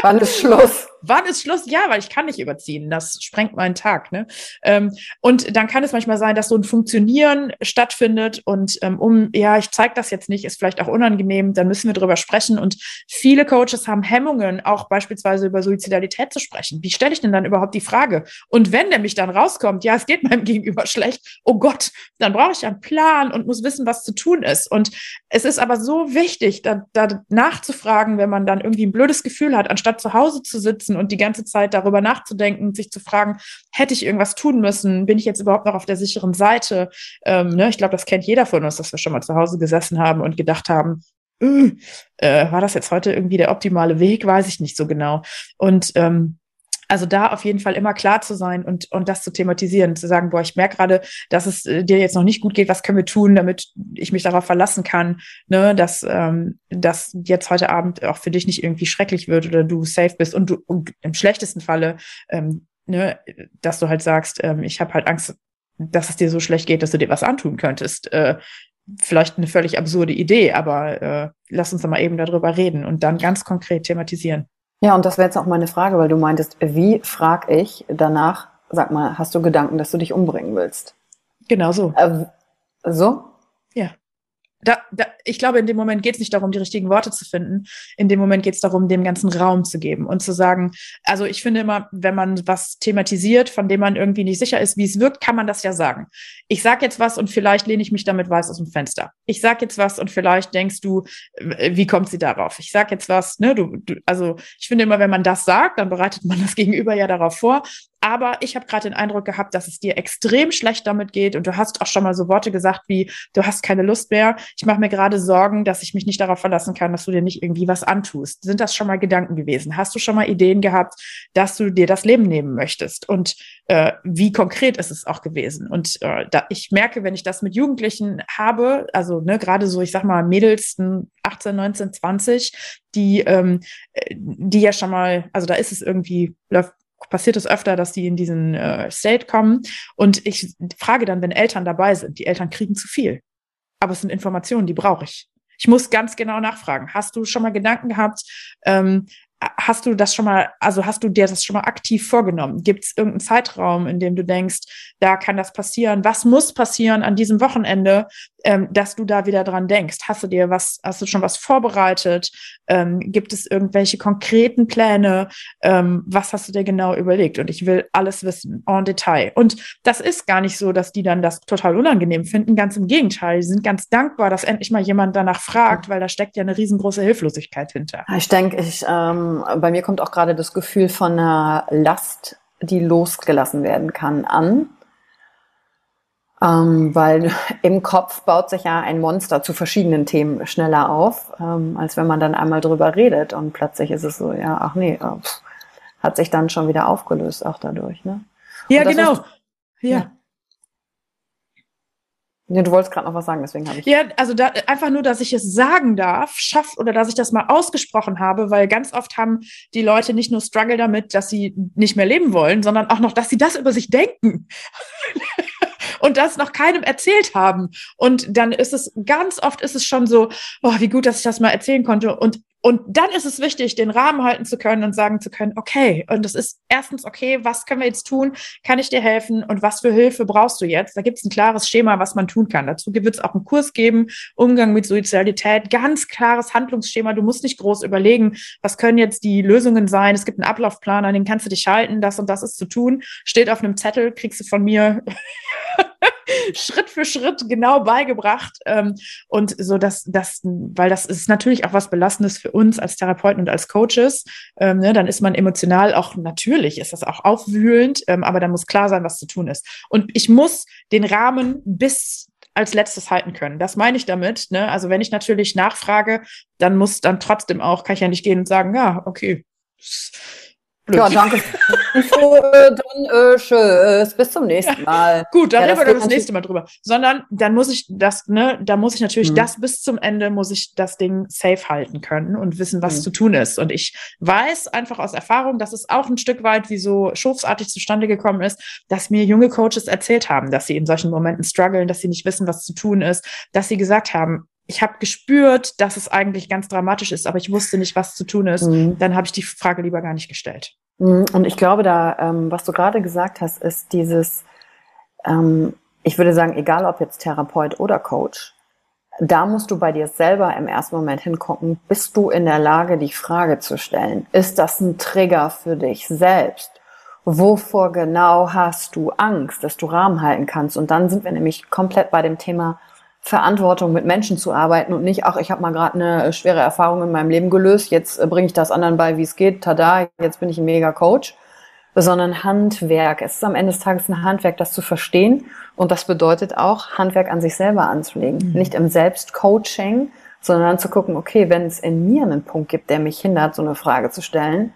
[SPEAKER 1] Wann ist Schluss?
[SPEAKER 2] Wann ist Schluss? Ja, weil ich kann nicht überziehen. Das sprengt meinen Tag. Ne? Ähm, und dann kann es manchmal sein, dass so ein Funktionieren stattfindet und ähm, um, ja, ich zeige das jetzt nicht, ist vielleicht auch unangenehm, dann müssen wir drüber sprechen. Und viele Coaches haben Hemmungen, auch beispielsweise über Suizidalität zu sprechen. Wie stelle ich denn dann überhaupt die Frage? Und wenn nämlich dann rauskommt, ja, es geht meinem Gegenüber schlecht, oh Gott, dann brauche ich einen Plan und muss wissen, was zu tun ist. Und es ist aber so wichtig, da, da nachzufragen, wenn man dann irgendwie ein blödes Gefühl hat, anstatt zu Hause zu sitzen sitzen und die ganze Zeit darüber nachzudenken, sich zu fragen, hätte ich irgendwas tun müssen? Bin ich jetzt überhaupt noch auf der sicheren Seite? Ähm, ne? Ich glaube, das kennt jeder von uns, dass wir schon mal zu Hause gesessen haben und gedacht haben, äh, äh, war das jetzt heute irgendwie der optimale Weg? Weiß ich nicht so genau. Und ähm, also da auf jeden Fall immer klar zu sein und, und das zu thematisieren, zu sagen, boah, ich merke gerade, dass es äh, dir jetzt noch nicht gut geht, was können wir tun, damit ich mich darauf verlassen kann, ne, dass, ähm, dass jetzt heute Abend auch für dich nicht irgendwie schrecklich wird oder du safe bist und du und im schlechtesten Falle, ähm, ne, dass du halt sagst, ähm, ich habe halt Angst, dass es dir so schlecht geht, dass du dir was antun könntest. Äh, vielleicht eine völlig absurde Idee, aber äh, lass uns doch mal eben darüber reden und dann ganz konkret thematisieren.
[SPEAKER 1] Ja, und das wäre jetzt auch meine Frage, weil du meintest, wie frag ich danach, sag mal, hast du Gedanken, dass du dich umbringen willst?
[SPEAKER 2] Genau so.
[SPEAKER 1] Äh, so?
[SPEAKER 2] Ja da, da, ich glaube, in dem Moment geht es nicht darum, die richtigen Worte zu finden. In dem Moment geht es darum, dem ganzen Raum zu geben und zu sagen, also ich finde immer, wenn man was thematisiert, von dem man irgendwie nicht sicher ist, wie es wirkt, kann man das ja sagen. Ich sag jetzt was und vielleicht lehne ich mich damit weiß aus dem Fenster. Ich sag jetzt was und vielleicht denkst du, wie kommt sie darauf? Ich sag jetzt was, ne, du, du also ich finde immer, wenn man das sagt, dann bereitet man das Gegenüber ja darauf vor. Aber ich habe gerade den Eindruck gehabt, dass es dir extrem schlecht damit geht und du hast auch schon mal so Worte gesagt wie, du hast keine Lust mehr. Ich mache mir gerade Sorgen, dass ich mich nicht darauf verlassen kann, dass du dir nicht irgendwie was antust. Sind das schon mal Gedanken gewesen? Hast du schon mal Ideen gehabt, dass du dir das Leben nehmen möchtest? Und äh, wie konkret ist es auch gewesen? Und äh, da, ich merke, wenn ich das mit Jugendlichen habe, also ne, gerade so, ich sag mal, Mädels 18, 19, 20, die, ähm, äh, die ja schon mal, also da ist es irgendwie, läuft passiert es öfter, dass die in diesen äh, State kommen. Und ich frage dann, wenn Eltern dabei sind, die Eltern kriegen zu viel. Aber es sind Informationen, die brauche ich. Ich muss ganz genau nachfragen. Hast du schon mal Gedanken gehabt, ähm, hast du das schon mal, also hast du dir das schon mal aktiv vorgenommen? Gibt es irgendeinen Zeitraum, in dem du denkst, da kann das passieren? Was muss passieren an diesem Wochenende, ähm, dass du da wieder dran denkst? Hast du dir was, hast du schon was vorbereitet? Ähm, gibt es irgendwelche konkreten Pläne? Ähm, was hast du dir genau überlegt? Und ich will alles wissen, en Detail. Und das ist gar nicht so, dass die dann das total unangenehm finden. Ganz im Gegenteil. Die sind ganz dankbar, dass endlich mal jemand danach fragt, weil da steckt ja eine riesengroße Hilflosigkeit hinter.
[SPEAKER 1] Ich denke, ich, ähm, bei mir kommt auch gerade das Gefühl von einer Last, die losgelassen werden kann, an. Ähm, weil im Kopf baut sich ja ein Monster zu verschiedenen Themen schneller auf, ähm, als wenn man dann einmal drüber redet und plötzlich ist es so, ja, ach nee, äh, pff, hat sich dann schon wieder aufgelöst, auch dadurch. Ne?
[SPEAKER 2] Ja, genau. Ist, ja. ja.
[SPEAKER 1] Nee, du wolltest gerade noch was sagen, deswegen habe ich.
[SPEAKER 2] Ja, also da, einfach nur, dass ich es sagen darf, schafft oder dass ich das mal ausgesprochen habe, weil ganz oft haben die Leute nicht nur Struggle damit, dass sie nicht mehr leben wollen, sondern auch noch, dass sie das über sich denken. und das noch keinem erzählt haben. Und dann ist es, ganz oft ist es schon so, oh, wie gut, dass ich das mal erzählen konnte. Und und dann ist es wichtig, den Rahmen halten zu können und sagen zu können, okay, und es ist erstens, okay, was können wir jetzt tun? Kann ich dir helfen? Und was für Hilfe brauchst du jetzt? Da gibt es ein klares Schema, was man tun kann. Dazu wird es auch einen Kurs geben, Umgang mit Suizidalität, ganz klares Handlungsschema. Du musst nicht groß überlegen, was können jetzt die Lösungen sein. Es gibt einen Ablaufplan, an den kannst du dich halten, das und das ist zu tun. Steht auf einem Zettel, kriegst du von mir Schritt für Schritt genau beigebracht. Ähm, und so, dass das, weil das ist natürlich auch was Belastendes für uns als Therapeuten und als Coaches. Ähm, ne, dann ist man emotional auch, natürlich ist das auch aufwühlend, ähm, aber da muss klar sein, was zu tun ist. Und ich muss den Rahmen bis als letztes halten können. Das meine ich damit. Ne? Also wenn ich natürlich nachfrage, dann muss dann trotzdem auch, kann ich ja nicht gehen und sagen, ja, okay,
[SPEAKER 1] Blöd. Ja, danke. so, äh, dann äh, tschüss. Bis zum nächsten Mal.
[SPEAKER 2] Gut, dann ja, reden wir das nächste Mal drüber. Sondern dann muss ich das, ne, da muss ich natürlich mhm. das bis zum Ende, muss ich das Ding safe halten können und wissen, was mhm. zu tun ist. Und ich weiß einfach aus Erfahrung, dass es auch ein Stück weit wie so schufsartig zustande gekommen ist, dass mir junge Coaches erzählt haben, dass sie in solchen Momenten strugglen, dass sie nicht wissen, was zu tun ist, dass sie gesagt haben, ich habe gespürt, dass es eigentlich ganz dramatisch ist, aber ich wusste nicht, was zu tun ist. Mhm. Dann habe ich die Frage lieber gar nicht gestellt.
[SPEAKER 1] Mhm. Und ich glaube, da, ähm, was du gerade gesagt hast, ist dieses, ähm, ich würde sagen, egal ob jetzt Therapeut oder Coach, da musst du bei dir selber im ersten Moment hingucken, bist du in der Lage, die Frage zu stellen? Ist das ein Trigger für dich selbst? Wovor genau hast du Angst, dass du Rahmen halten kannst? Und dann sind wir nämlich komplett bei dem Thema Verantwortung mit Menschen zu arbeiten und nicht, ach, ich habe mal gerade eine äh, schwere Erfahrung in meinem Leben gelöst, jetzt äh, bringe ich das anderen bei, wie es geht, tada, jetzt bin ich ein mega Coach, sondern Handwerk. Es ist am Ende des Tages ein Handwerk, das zu verstehen und das bedeutet auch, Handwerk an sich selber anzulegen. Mhm. Nicht im Selbstcoaching, sondern zu gucken, okay, wenn es in mir einen Punkt gibt, der mich hindert, so eine Frage zu stellen,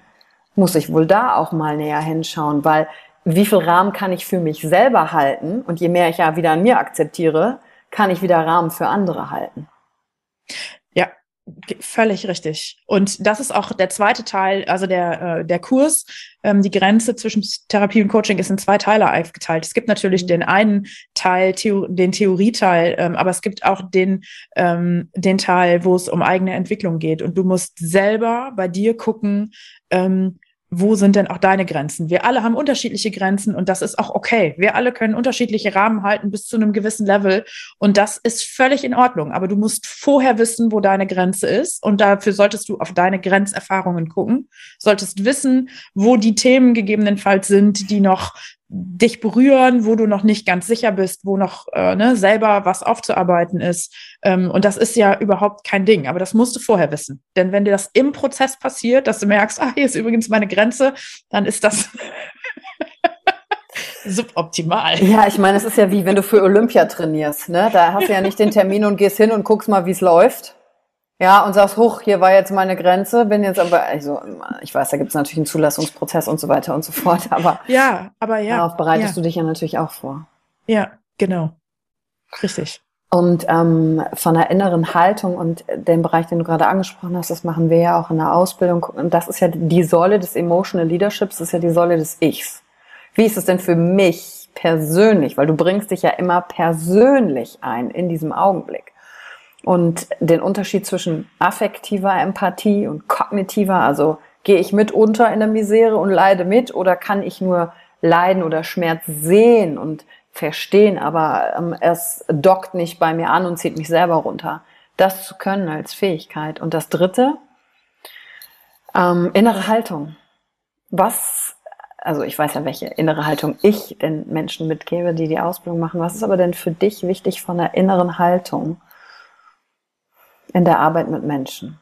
[SPEAKER 1] muss ich wohl da auch mal näher hinschauen, weil wie viel Rahmen kann ich für mich selber halten und je mehr ich ja wieder an mir akzeptiere, kann ich wieder Rahmen für andere halten.
[SPEAKER 2] Ja, völlig richtig. Und das ist auch der zweite Teil, also der, äh, der Kurs. Ähm, die Grenze zwischen Therapie und Coaching ist in zwei Teile aufgeteilt. Es gibt natürlich mhm. den einen Teil, Theo den Theorieteil, ähm, aber es gibt auch den, ähm, den Teil, wo es um eigene Entwicklung geht. Und du musst selber bei dir gucken, ähm, wo sind denn auch deine Grenzen? Wir alle haben unterschiedliche Grenzen und das ist auch okay. Wir alle können unterschiedliche Rahmen halten bis zu einem gewissen Level und das ist völlig in Ordnung. Aber du musst vorher wissen, wo deine Grenze ist und dafür solltest du auf deine Grenzerfahrungen gucken, solltest wissen, wo die Themen gegebenenfalls sind, die noch dich berühren, wo du noch nicht ganz sicher bist, wo noch äh, ne, selber was aufzuarbeiten ist. Ähm, und das ist ja überhaupt kein Ding, aber das musst du vorher wissen. Denn wenn dir das im Prozess passiert, dass du merkst, ah, hier ist übrigens meine Grenze, dann ist das suboptimal.
[SPEAKER 1] Ja, ich meine, es ist ja wie wenn du für Olympia trainierst. Ne? Da hast du ja nicht den Termin und gehst hin und guckst mal, wie es läuft. Ja, und sagst, hoch, hier war jetzt meine Grenze, bin jetzt aber, also ich weiß, da gibt es natürlich einen Zulassungsprozess und so weiter und so fort, aber
[SPEAKER 2] ja, aber ja,
[SPEAKER 1] darauf bereitest
[SPEAKER 2] ja.
[SPEAKER 1] du dich ja natürlich auch vor.
[SPEAKER 2] Ja, genau. Richtig.
[SPEAKER 1] Und ähm, von der inneren Haltung und dem Bereich, den du gerade angesprochen hast, das machen wir ja auch in der Ausbildung. Und das ist ja die Säule des Emotional Leaderships, das ist ja die Säule des Ichs. Wie ist es denn für mich persönlich? Weil du bringst dich ja immer persönlich ein in diesem Augenblick und den Unterschied zwischen affektiver Empathie und kognitiver, also Gehe ich mit unter in der Misere und leide mit oder kann ich nur Leiden oder Schmerz sehen und verstehen, aber ähm, es dockt nicht bei mir an und zieht mich selber runter. Das zu können als Fähigkeit. Und das Dritte, ähm, innere Haltung. Was, also ich weiß ja, welche innere Haltung ich den Menschen mitgebe, die die Ausbildung machen. Was ist aber denn für dich wichtig von der inneren Haltung in der Arbeit mit Menschen?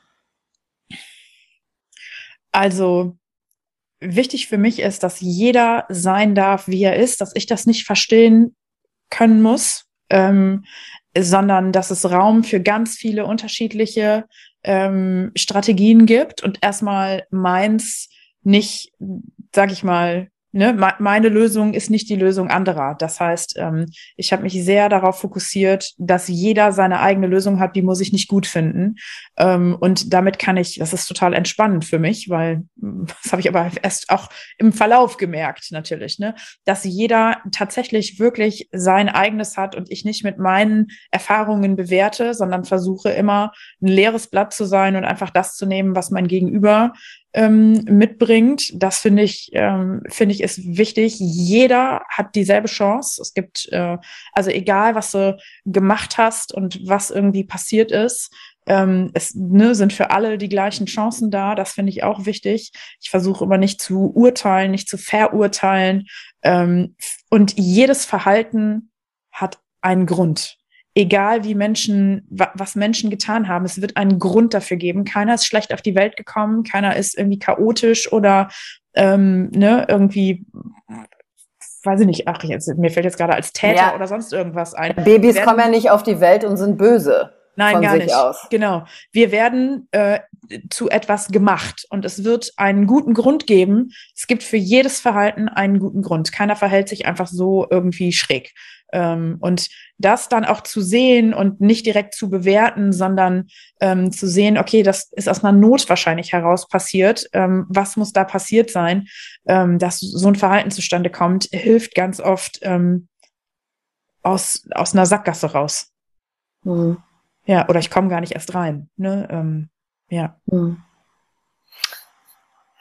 [SPEAKER 2] Also wichtig für mich ist, dass jeder sein darf, wie er ist, dass ich das nicht verstehen können muss, ähm, sondern dass es Raum für ganz viele unterschiedliche ähm, Strategien gibt und erstmal meins nicht, sag ich mal, ne, meine Lösung ist nicht die Lösung anderer. Das heißt, ähm, ich habe mich sehr darauf fokussiert, dass jeder seine eigene Lösung hat, die muss ich nicht gut finden. Ähm, und damit kann ich, das ist total entspannend für mich, weil das habe ich aber erst auch im Verlauf gemerkt, natürlich, ne, dass jeder tatsächlich wirklich sein eigenes hat und ich nicht mit meinen Erfahrungen bewerte, sondern versuche immer ein leeres Blatt zu sein und einfach das zu nehmen, was mein Gegenüber ähm, mitbringt. Das finde ich, ähm, finde ich ist wichtig. Jeder hat dieselbe Chance. Es gibt, äh, also egal, was du gemacht hast und was irgendwie passiert ist, ähm, es ne, sind für alle die gleichen Chancen da. Das finde ich auch wichtig. Ich versuche immer nicht zu urteilen, nicht zu verurteilen. Ähm, und jedes Verhalten hat einen Grund egal wie Menschen, was Menschen getan haben, es wird einen Grund dafür geben. Keiner ist schlecht auf die Welt gekommen, keiner ist irgendwie chaotisch oder ähm, ne, irgendwie, weiß ich nicht, ach, jetzt, mir fällt jetzt gerade als Täter ja. oder sonst irgendwas ein.
[SPEAKER 1] Babys werden, kommen ja nicht auf die Welt und sind böse.
[SPEAKER 2] Nein, gar nicht. Aus. Genau. Wir werden äh, zu etwas gemacht und es wird einen guten Grund geben. Es gibt für jedes Verhalten einen guten Grund. Keiner verhält sich einfach so irgendwie schräg. Ähm, und das dann auch zu sehen und nicht direkt zu bewerten, sondern ähm, zu sehen, okay, das ist aus einer Not wahrscheinlich heraus passiert. Ähm, was muss da passiert sein, ähm, dass so ein Verhalten zustande kommt, hilft ganz oft ähm, aus, aus einer Sackgasse raus. Mhm. Ja, oder ich komme gar nicht erst rein. Ne? Ähm, ja. Mhm.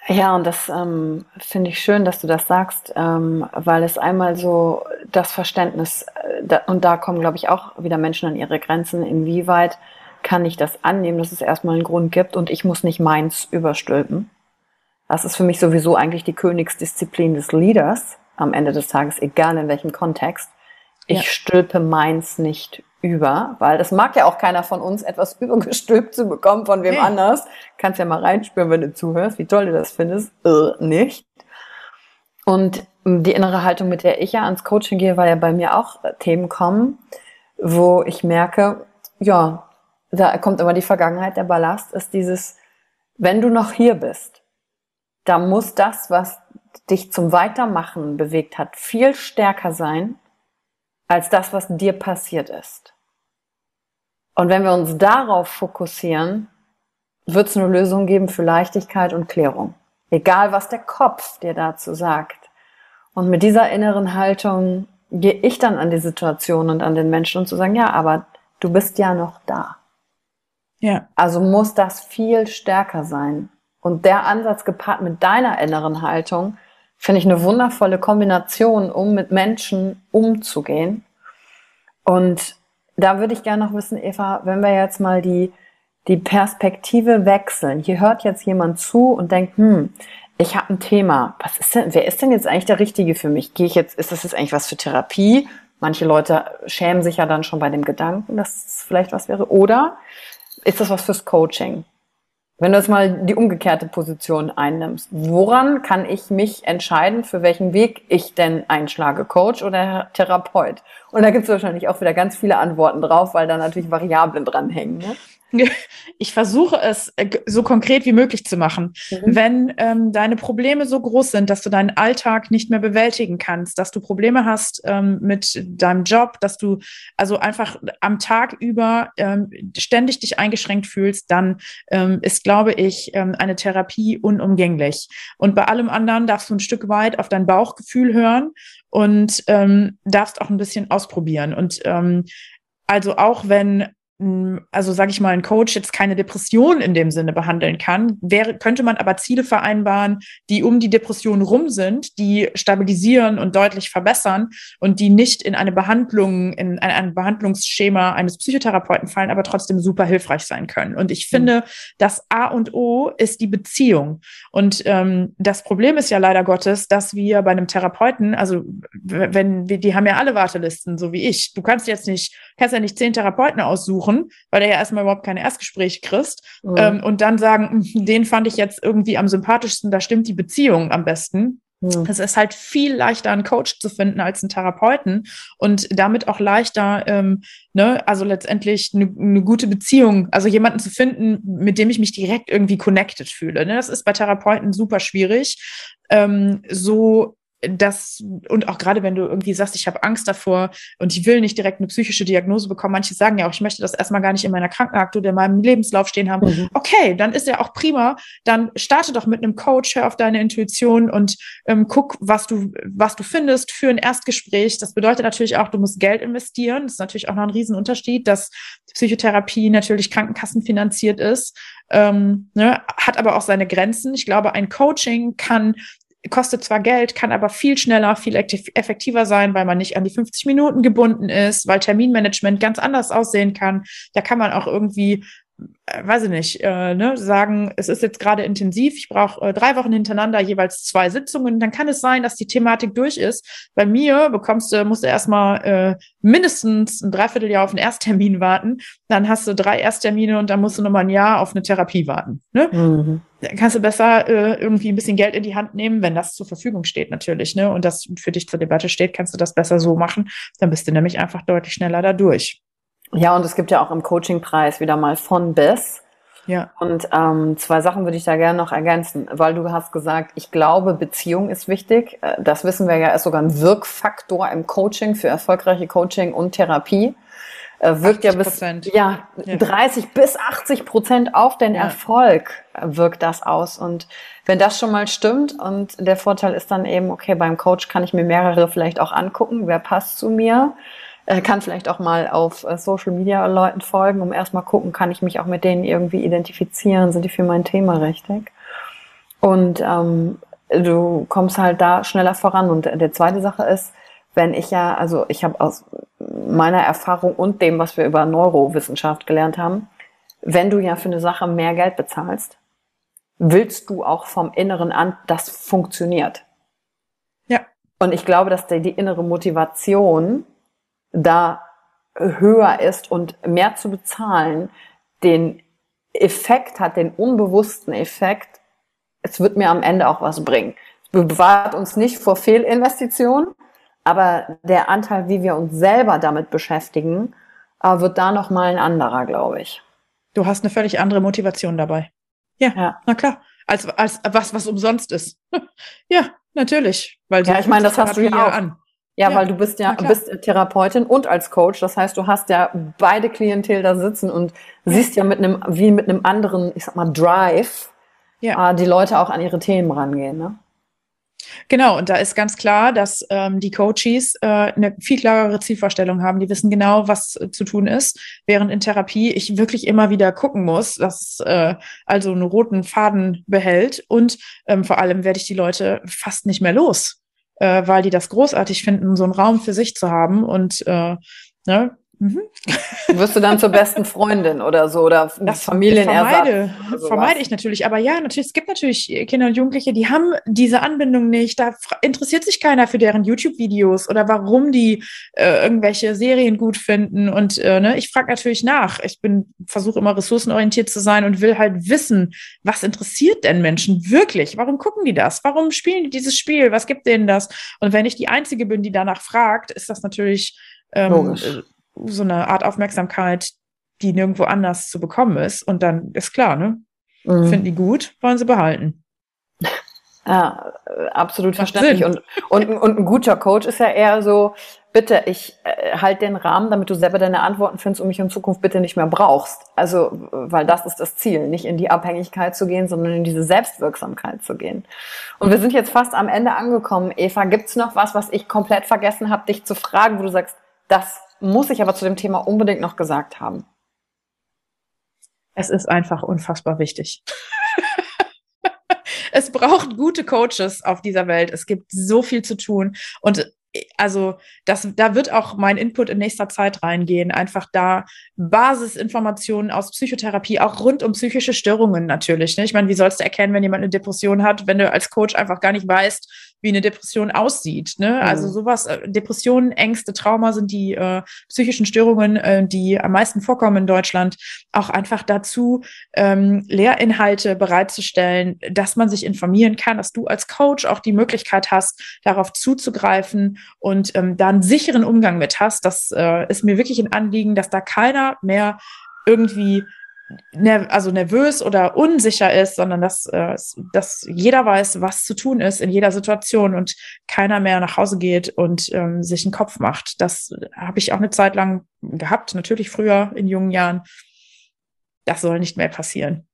[SPEAKER 1] Ja, und das ähm, finde ich schön, dass du das sagst, ähm, weil es einmal so das Verständnis, äh, da, und da kommen, glaube ich, auch wieder Menschen an ihre Grenzen, inwieweit kann ich das annehmen, dass es erstmal einen Grund gibt und ich muss nicht meins überstülpen. Das ist für mich sowieso eigentlich die Königsdisziplin des Leaders am Ende des Tages, egal in welchem Kontext. Ich ja. stülpe meins nicht über, weil das mag ja auch keiner von uns, etwas übergestülpt zu bekommen von wem hey. anders. Kannst ja mal reinspüren, wenn du zuhörst, wie toll du das findest. Äh, nicht. Und die innere Haltung, mit der ich ja ans Coaching gehe, weil ja bei mir auch Themen kommen, wo ich merke, ja, da kommt immer die Vergangenheit, der Ballast ist dieses, wenn du noch hier bist, da muss das, was dich zum Weitermachen bewegt hat, viel stärker sein, als das, was dir passiert ist. Und wenn wir uns darauf fokussieren, wird es eine Lösung geben für Leichtigkeit und Klärung. Egal, was der Kopf dir dazu sagt. Und mit dieser inneren Haltung gehe ich dann an die Situation und an den Menschen und zu sagen, ja, aber du bist ja noch da. Ja. Also muss das viel stärker sein. Und der Ansatz gepaart mit deiner inneren Haltung, finde ich eine wundervolle Kombination, um mit Menschen umzugehen. Und da würde ich gerne noch wissen, Eva, wenn wir jetzt mal die, die Perspektive wechseln. Hier hört jetzt jemand zu und denkt, hm, ich habe ein Thema. Was ist denn, wer ist denn jetzt eigentlich der Richtige für mich? Gehe ich jetzt, ist das jetzt eigentlich was für Therapie? Manche Leute schämen sich ja dann schon bei dem Gedanken, dass es vielleicht was wäre. Oder ist das was fürs Coaching? Wenn du jetzt mal die umgekehrte Position einnimmst, woran kann ich mich entscheiden, für welchen Weg ich denn einschlage, Coach oder Therapeut? Und da gibt es wahrscheinlich auch wieder ganz viele Antworten drauf, weil da natürlich Variablen dranhängen. Ne?
[SPEAKER 2] Ich versuche es äh, so konkret wie möglich zu machen. Mhm. Wenn ähm, deine Probleme so groß sind, dass du deinen Alltag nicht mehr bewältigen kannst, dass du Probleme hast ähm, mit deinem Job, dass du also einfach am Tag über ähm, ständig dich eingeschränkt fühlst, dann ähm, ist, glaube ich, ähm, eine Therapie unumgänglich. Und bei allem anderen darfst du ein Stück weit auf dein Bauchgefühl hören und ähm, darfst auch ein bisschen ausprobieren. Und ähm, also auch wenn also sage ich mal, ein Coach jetzt keine Depression in dem Sinne behandeln kann, wäre, könnte man aber Ziele vereinbaren, die um die Depression rum sind, die stabilisieren und deutlich verbessern und die nicht in eine Behandlung, in ein, Behandlungsschema eines Psychotherapeuten fallen, aber trotzdem super hilfreich sein können. Und ich finde, mhm. das A und O ist die Beziehung. Und ähm, das Problem ist ja leider Gottes, dass wir bei einem Therapeuten, also wenn wir, die haben ja alle Wartelisten, so wie ich. Du kannst jetzt nicht, kannst ja nicht zehn Therapeuten aussuchen, weil du ja erstmal überhaupt keine Erstgespräche kriegst mhm. ähm, und dann sagen, hm, den fand ich jetzt irgendwie am sympathischsten, da stimmt die Beziehung am besten. Mhm. Es ist halt viel leichter, einen Coach zu finden als einen Therapeuten und damit auch leichter, ähm, ne, also letztendlich eine ne gute Beziehung, also jemanden zu finden, mit dem ich mich direkt irgendwie connected fühle. Ne? Das ist bei Therapeuten super schwierig. Ähm, so das und auch gerade wenn du irgendwie sagst, ich habe Angst davor und ich will nicht direkt eine psychische Diagnose bekommen, manche sagen ja auch, ich möchte das erstmal gar nicht in meiner Krankenakte oder in meinem Lebenslauf stehen haben. Mhm. Okay, dann ist ja auch prima. Dann starte doch mit einem Coach, hör auf deine Intuition und ähm, guck, was du was du findest für ein Erstgespräch. Das bedeutet natürlich auch, du musst Geld investieren. Das ist natürlich auch noch ein Riesenunterschied, dass Psychotherapie natürlich krankenkassenfinanziert ist. Ähm, ne, hat aber auch seine Grenzen. Ich glaube, ein Coaching kann kostet zwar Geld, kann aber viel schneller, viel effektiver sein, weil man nicht an die 50 Minuten gebunden ist, weil Terminmanagement ganz anders aussehen kann. Da kann man auch irgendwie weiß ich nicht, äh, ne, sagen, es ist jetzt gerade intensiv, ich brauche äh, drei Wochen hintereinander jeweils zwei Sitzungen, dann kann es sein, dass die Thematik durch ist. Bei mir bekommst du, musst du erstmal äh, mindestens ein Dreivierteljahr auf einen Ersttermin warten, dann hast du drei Ersttermine und dann musst du nochmal ein Jahr auf eine Therapie warten. Ne? Mhm. Dann kannst du besser äh, irgendwie ein bisschen Geld in die Hand nehmen, wenn das zur Verfügung steht natürlich, ne? Und das für dich zur Debatte steht, kannst du das besser so machen. Dann bist du nämlich einfach deutlich schneller da durch.
[SPEAKER 1] Ja, und es gibt ja auch im Coaching-Preis wieder mal von bis.
[SPEAKER 2] Ja.
[SPEAKER 1] Und ähm, zwei Sachen würde ich da gerne noch ergänzen, weil du hast gesagt, ich glaube, Beziehung ist wichtig. Äh, das wissen wir ja, ist sogar ein Wirkfaktor im Coaching für erfolgreiche Coaching und Therapie. Äh, wirkt ja bis ja, ja, 30 bis 80 Prozent auf den ja. Erfolg äh, wirkt das aus. Und wenn das schon mal stimmt und der Vorteil ist dann eben, okay, beim Coach kann ich mir mehrere vielleicht auch angucken, wer passt zu mir kann vielleicht auch mal auf äh, Social Media Leuten folgen, um erstmal gucken, kann ich mich auch mit denen irgendwie identifizieren, sind die für mein Thema richtig? Und ähm, du kommst halt da schneller voran. Und der zweite Sache ist, wenn ich ja, also ich habe aus meiner Erfahrung und dem, was wir über Neurowissenschaft gelernt haben, wenn du ja für eine Sache mehr Geld bezahlst, willst du auch vom Inneren an, das funktioniert.
[SPEAKER 2] Ja.
[SPEAKER 1] Und ich glaube, dass die, die innere Motivation da höher ist und mehr zu bezahlen, den Effekt hat, den unbewussten Effekt, es wird mir am Ende auch was bringen. Es bewahrt uns nicht vor Fehlinvestitionen, aber der Anteil, wie wir uns selber damit beschäftigen, äh, wird da noch mal ein anderer, glaube ich.
[SPEAKER 2] Du hast eine völlig andere Motivation dabei. Ja, ja. na klar. Als, als was, was umsonst ist. ja, natürlich.
[SPEAKER 1] Weil ja, ich meine, das hast du ja auch. An. Ja, ja, weil du bist ja bist Therapeutin und als Coach. Das heißt, du hast ja beide Klientel da sitzen und siehst ja mit einem, wie mit einem anderen, ich sag mal, Drive, ja. äh, die Leute auch an ihre Themen rangehen. Ne?
[SPEAKER 2] Genau, und da ist ganz klar, dass ähm, die Coaches äh, eine viel klarere Zielvorstellung haben. Die wissen genau, was äh, zu tun ist, während in Therapie ich wirklich immer wieder gucken muss, dass äh, also einen roten Faden behält und ähm, vor allem werde ich die Leute fast nicht mehr los äh, weil die das großartig finden, so einen Raum für sich zu haben und äh, ne,
[SPEAKER 1] Mhm. Wirst du dann zur besten Freundin oder so oder
[SPEAKER 2] das Familienersatz? Vermeide, vermeide ich natürlich. Aber ja, natürlich, es gibt natürlich Kinder und Jugendliche, die haben diese Anbindung nicht. Da interessiert sich keiner für deren YouTube-Videos oder warum die äh, irgendwelche Serien gut finden. Und äh, ne, ich frage natürlich nach. Ich bin versuche immer ressourcenorientiert zu sein und will halt wissen, was interessiert denn Menschen wirklich? Warum gucken die das? Warum spielen die dieses Spiel? Was gibt denen das? Und wenn ich die Einzige bin, die danach fragt, ist das natürlich ähm, Logisch so eine Art Aufmerksamkeit, die nirgendwo anders zu bekommen ist. Und dann ist klar, ne? Mhm. Finden die gut, wollen sie behalten.
[SPEAKER 1] Ja, absolut verständlich. Und, und, und ein guter Coach ist ja eher so, bitte, ich äh, halt den Rahmen, damit du selber deine Antworten findest und mich in Zukunft bitte nicht mehr brauchst. Also, weil das ist das Ziel, nicht in die Abhängigkeit zu gehen, sondern in diese Selbstwirksamkeit zu gehen. Und wir sind jetzt fast am Ende angekommen. Eva, gibt's noch was, was ich komplett vergessen habe, dich zu fragen, wo du sagst, das muss ich aber zu dem Thema unbedingt noch gesagt haben.
[SPEAKER 2] Es ist einfach unfassbar wichtig. es braucht gute Coaches auf dieser Welt. Es gibt so viel zu tun. Und also das, da wird auch mein Input in nächster Zeit reingehen. Einfach da Basisinformationen aus Psychotherapie, auch rund um psychische Störungen natürlich. Ne? Ich meine, wie sollst du erkennen, wenn jemand eine Depression hat, wenn du als Coach einfach gar nicht weißt, wie eine Depression aussieht. Ne? Mhm. Also sowas, äh, Depressionen, Ängste, Trauma sind die äh, psychischen Störungen, äh, die am meisten vorkommen in Deutschland. Auch einfach dazu, ähm, Lehrinhalte bereitzustellen, dass man sich informieren kann, dass du als Coach auch die Möglichkeit hast, darauf zuzugreifen und ähm, da einen sicheren Umgang mit hast. Das äh, ist mir wirklich ein Anliegen, dass da keiner mehr irgendwie ner also nervös oder unsicher ist, sondern dass, äh, dass jeder weiß, was zu tun ist in jeder Situation und keiner mehr nach Hause geht und ähm, sich einen Kopf macht. Das habe ich auch eine Zeit lang gehabt, natürlich früher in jungen Jahren. Das soll nicht mehr passieren.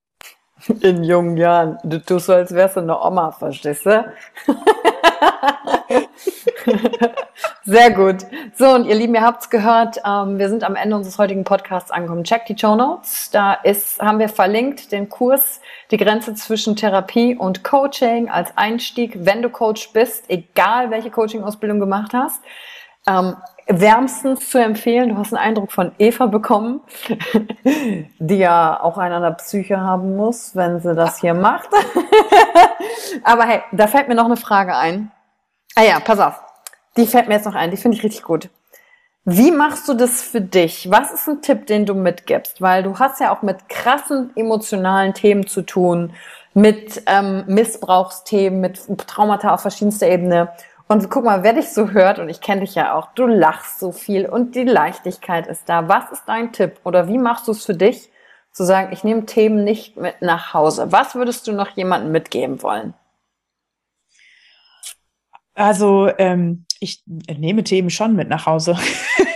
[SPEAKER 1] In jungen Jahren. Du tust so, als wärst du eine Oma, verstehst du? Sehr gut. So, und ihr Lieben, ihr habt's gehört, ähm, wir sind am Ende unseres heutigen Podcasts angekommen. Check die Show Notes. Da ist, haben wir verlinkt den Kurs, die Grenze zwischen Therapie und Coaching als Einstieg, wenn du Coach bist, egal welche Coaching-Ausbildung gemacht hast. Ähm, wärmstens zu empfehlen. Du hast einen Eindruck von Eva bekommen, die ja auch einen der Psyche haben muss, wenn sie das hier macht. Aber hey, da fällt mir noch eine Frage ein. Ah ja, pass auf. Die fällt mir jetzt noch ein, die finde ich richtig gut. Wie machst du das für dich? Was ist ein Tipp, den du mitgibst? Weil du hast ja auch mit krassen emotionalen Themen zu tun, mit ähm, Missbrauchsthemen, mit Traumata auf verschiedenster Ebene. Und guck mal, wer dich so hört, und ich kenne dich ja auch, du lachst so viel und die Leichtigkeit ist da. Was ist dein Tipp? Oder wie machst du es für dich, zu sagen, ich nehme Themen nicht mit nach Hause? Was würdest du noch jemandem mitgeben wollen?
[SPEAKER 2] Also ähm, ich nehme Themen schon mit nach Hause.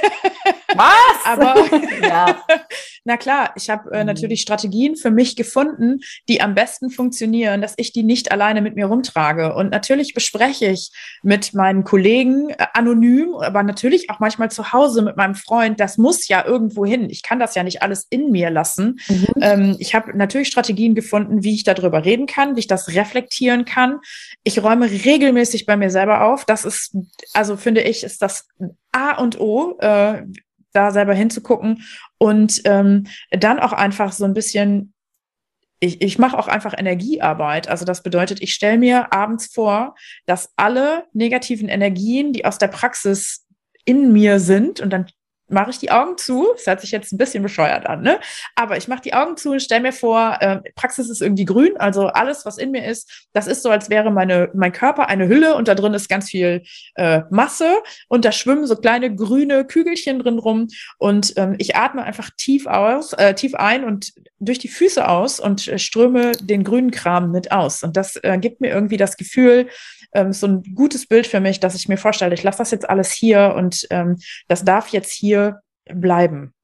[SPEAKER 1] Was?
[SPEAKER 2] Aber ja. na klar, ich habe äh, mhm. natürlich Strategien für mich gefunden, die am besten funktionieren, dass ich die nicht alleine mit mir rumtrage. Und natürlich bespreche ich mit meinen Kollegen äh, anonym, aber natürlich auch manchmal zu Hause mit meinem Freund. Das muss ja irgendwo hin. Ich kann das ja nicht alles in mir lassen. Mhm. Ähm, ich habe natürlich Strategien gefunden, wie ich darüber reden kann, wie ich das reflektieren kann. Ich räume regelmäßig bei mir selber auf. Das ist, also finde ich, ist das A und O. Äh, da selber hinzugucken und ähm, dann auch einfach so ein bisschen ich, ich mache auch einfach Energiearbeit. Also das bedeutet, ich stelle mir abends vor, dass alle negativen Energien, die aus der Praxis in mir sind, und dann mache ich die Augen zu. Das hört sich jetzt ein bisschen bescheuert an, ne? Aber ich mache die Augen zu und stelle mir vor, äh, Praxis ist irgendwie grün, also alles, was in mir ist, das ist so, als wäre meine, mein Körper eine Hülle und da drin ist ganz viel äh, Masse und da schwimmen so kleine grüne Kügelchen drin rum und ähm, ich atme einfach tief aus, äh, tief ein und durch die Füße aus und äh, ströme den grünen Kram mit aus. Und das äh, gibt mir irgendwie das Gefühl, ähm, so ein gutes Bild für mich, dass ich mir vorstelle, ich lasse das jetzt alles hier und ähm, das darf jetzt hier bleiben.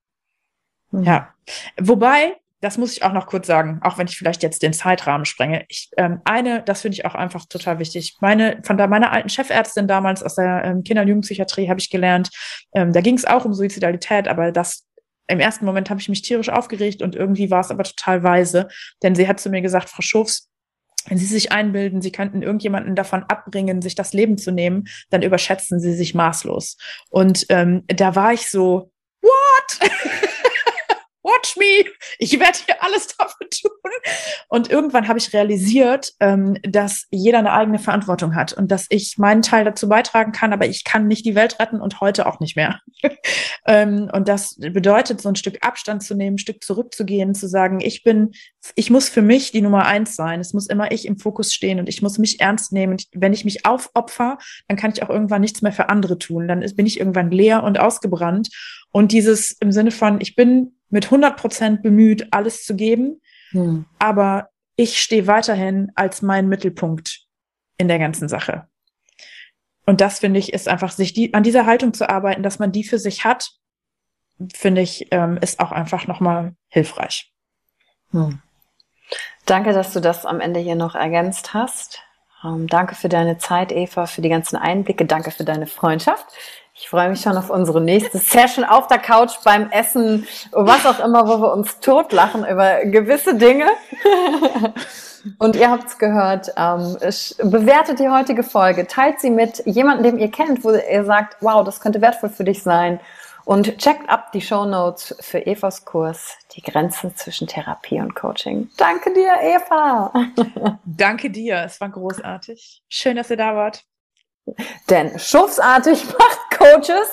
[SPEAKER 2] Mhm. Ja. Wobei, das muss ich auch noch kurz sagen, auch wenn ich vielleicht jetzt den Zeitrahmen sprenge. Ich, ähm, eine, das finde ich auch einfach total wichtig. Meine, von da meiner alten Chefärztin damals aus der ähm, Kinder- und Jugendpsychiatrie habe ich gelernt, ähm, da ging es auch um Suizidalität, aber das im ersten Moment habe ich mich tierisch aufgeregt und irgendwie war es aber total weise, denn sie hat zu mir gesagt, Frau Schofs, wenn Sie sich einbilden, Sie könnten irgendjemanden davon abbringen, sich das Leben zu nehmen, dann überschätzen Sie sich maßlos. Und ähm, da war ich so, what? watch me, ich werde hier alles dafür tun. Und irgendwann habe ich realisiert, ähm, dass jeder eine eigene Verantwortung hat und dass ich meinen Teil dazu beitragen kann, aber ich kann nicht die Welt retten und heute auch nicht mehr. ähm, und das bedeutet, so ein Stück Abstand zu nehmen, ein Stück zurückzugehen, zu sagen, ich bin, ich muss für mich die Nummer eins sein. Es muss immer ich im Fokus stehen und ich muss mich ernst nehmen. Und wenn ich mich aufopfer, dann kann ich auch irgendwann nichts mehr für andere tun. Dann bin ich irgendwann leer und ausgebrannt. Und dieses im Sinne von, ich bin mit 100 Prozent bemüht, alles zu geben. Hm. Aber ich stehe weiterhin als mein Mittelpunkt in der ganzen Sache. Und das finde ich ist einfach, sich die, an dieser Haltung zu arbeiten, dass man die für sich hat, finde ich, ähm, ist auch einfach nochmal hilfreich.
[SPEAKER 1] Hm. Danke, dass du das am Ende hier noch ergänzt hast. Ähm, danke für deine Zeit, Eva, für die ganzen Einblicke. Danke für deine Freundschaft. Ich freue mich schon auf unsere nächste Session auf der Couch beim Essen, was auch immer, wo wir uns totlachen über gewisse Dinge. Und ihr habt es gehört, ähm, bewertet die heutige Folge, teilt sie mit jemandem, dem ihr kennt, wo ihr sagt, wow, das könnte wertvoll für dich sein. Und checkt ab die Show Notes für Evas Kurs, die Grenzen zwischen Therapie und Coaching. Danke dir, Eva.
[SPEAKER 2] Danke dir, es war großartig. Schön, dass ihr da wart.
[SPEAKER 1] Denn schussartig macht Coaches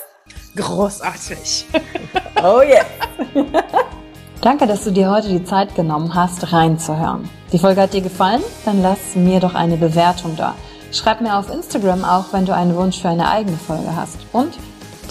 [SPEAKER 2] großartig.
[SPEAKER 1] oh yeah. Danke, dass du dir heute die Zeit genommen hast, reinzuhören. Die Folge hat dir gefallen? Dann lass mir doch eine Bewertung da. Schreib mir auf Instagram auch, wenn du einen Wunsch für eine eigene Folge hast. Und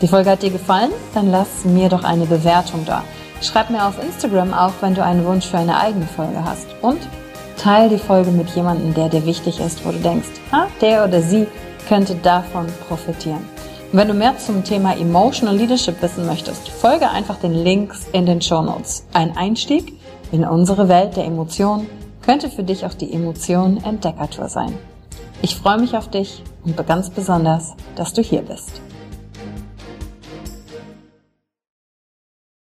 [SPEAKER 1] Die Folge hat dir gefallen? Dann lass mir doch eine Bewertung da. Schreib mir auf Instagram auch, wenn du einen Wunsch für eine eigene Folge hast. Und teile die Folge mit jemandem, der dir wichtig ist, wo du denkst, ah, der oder sie könnte davon profitieren. Und wenn du mehr zum Thema Emotional Leadership wissen möchtest, folge einfach den Links in den Show Notes. Ein Einstieg in unsere Welt der Emotionen könnte für dich auch die Emotion Entdeckertour sein. Ich freue mich auf dich und ganz besonders, dass du hier bist.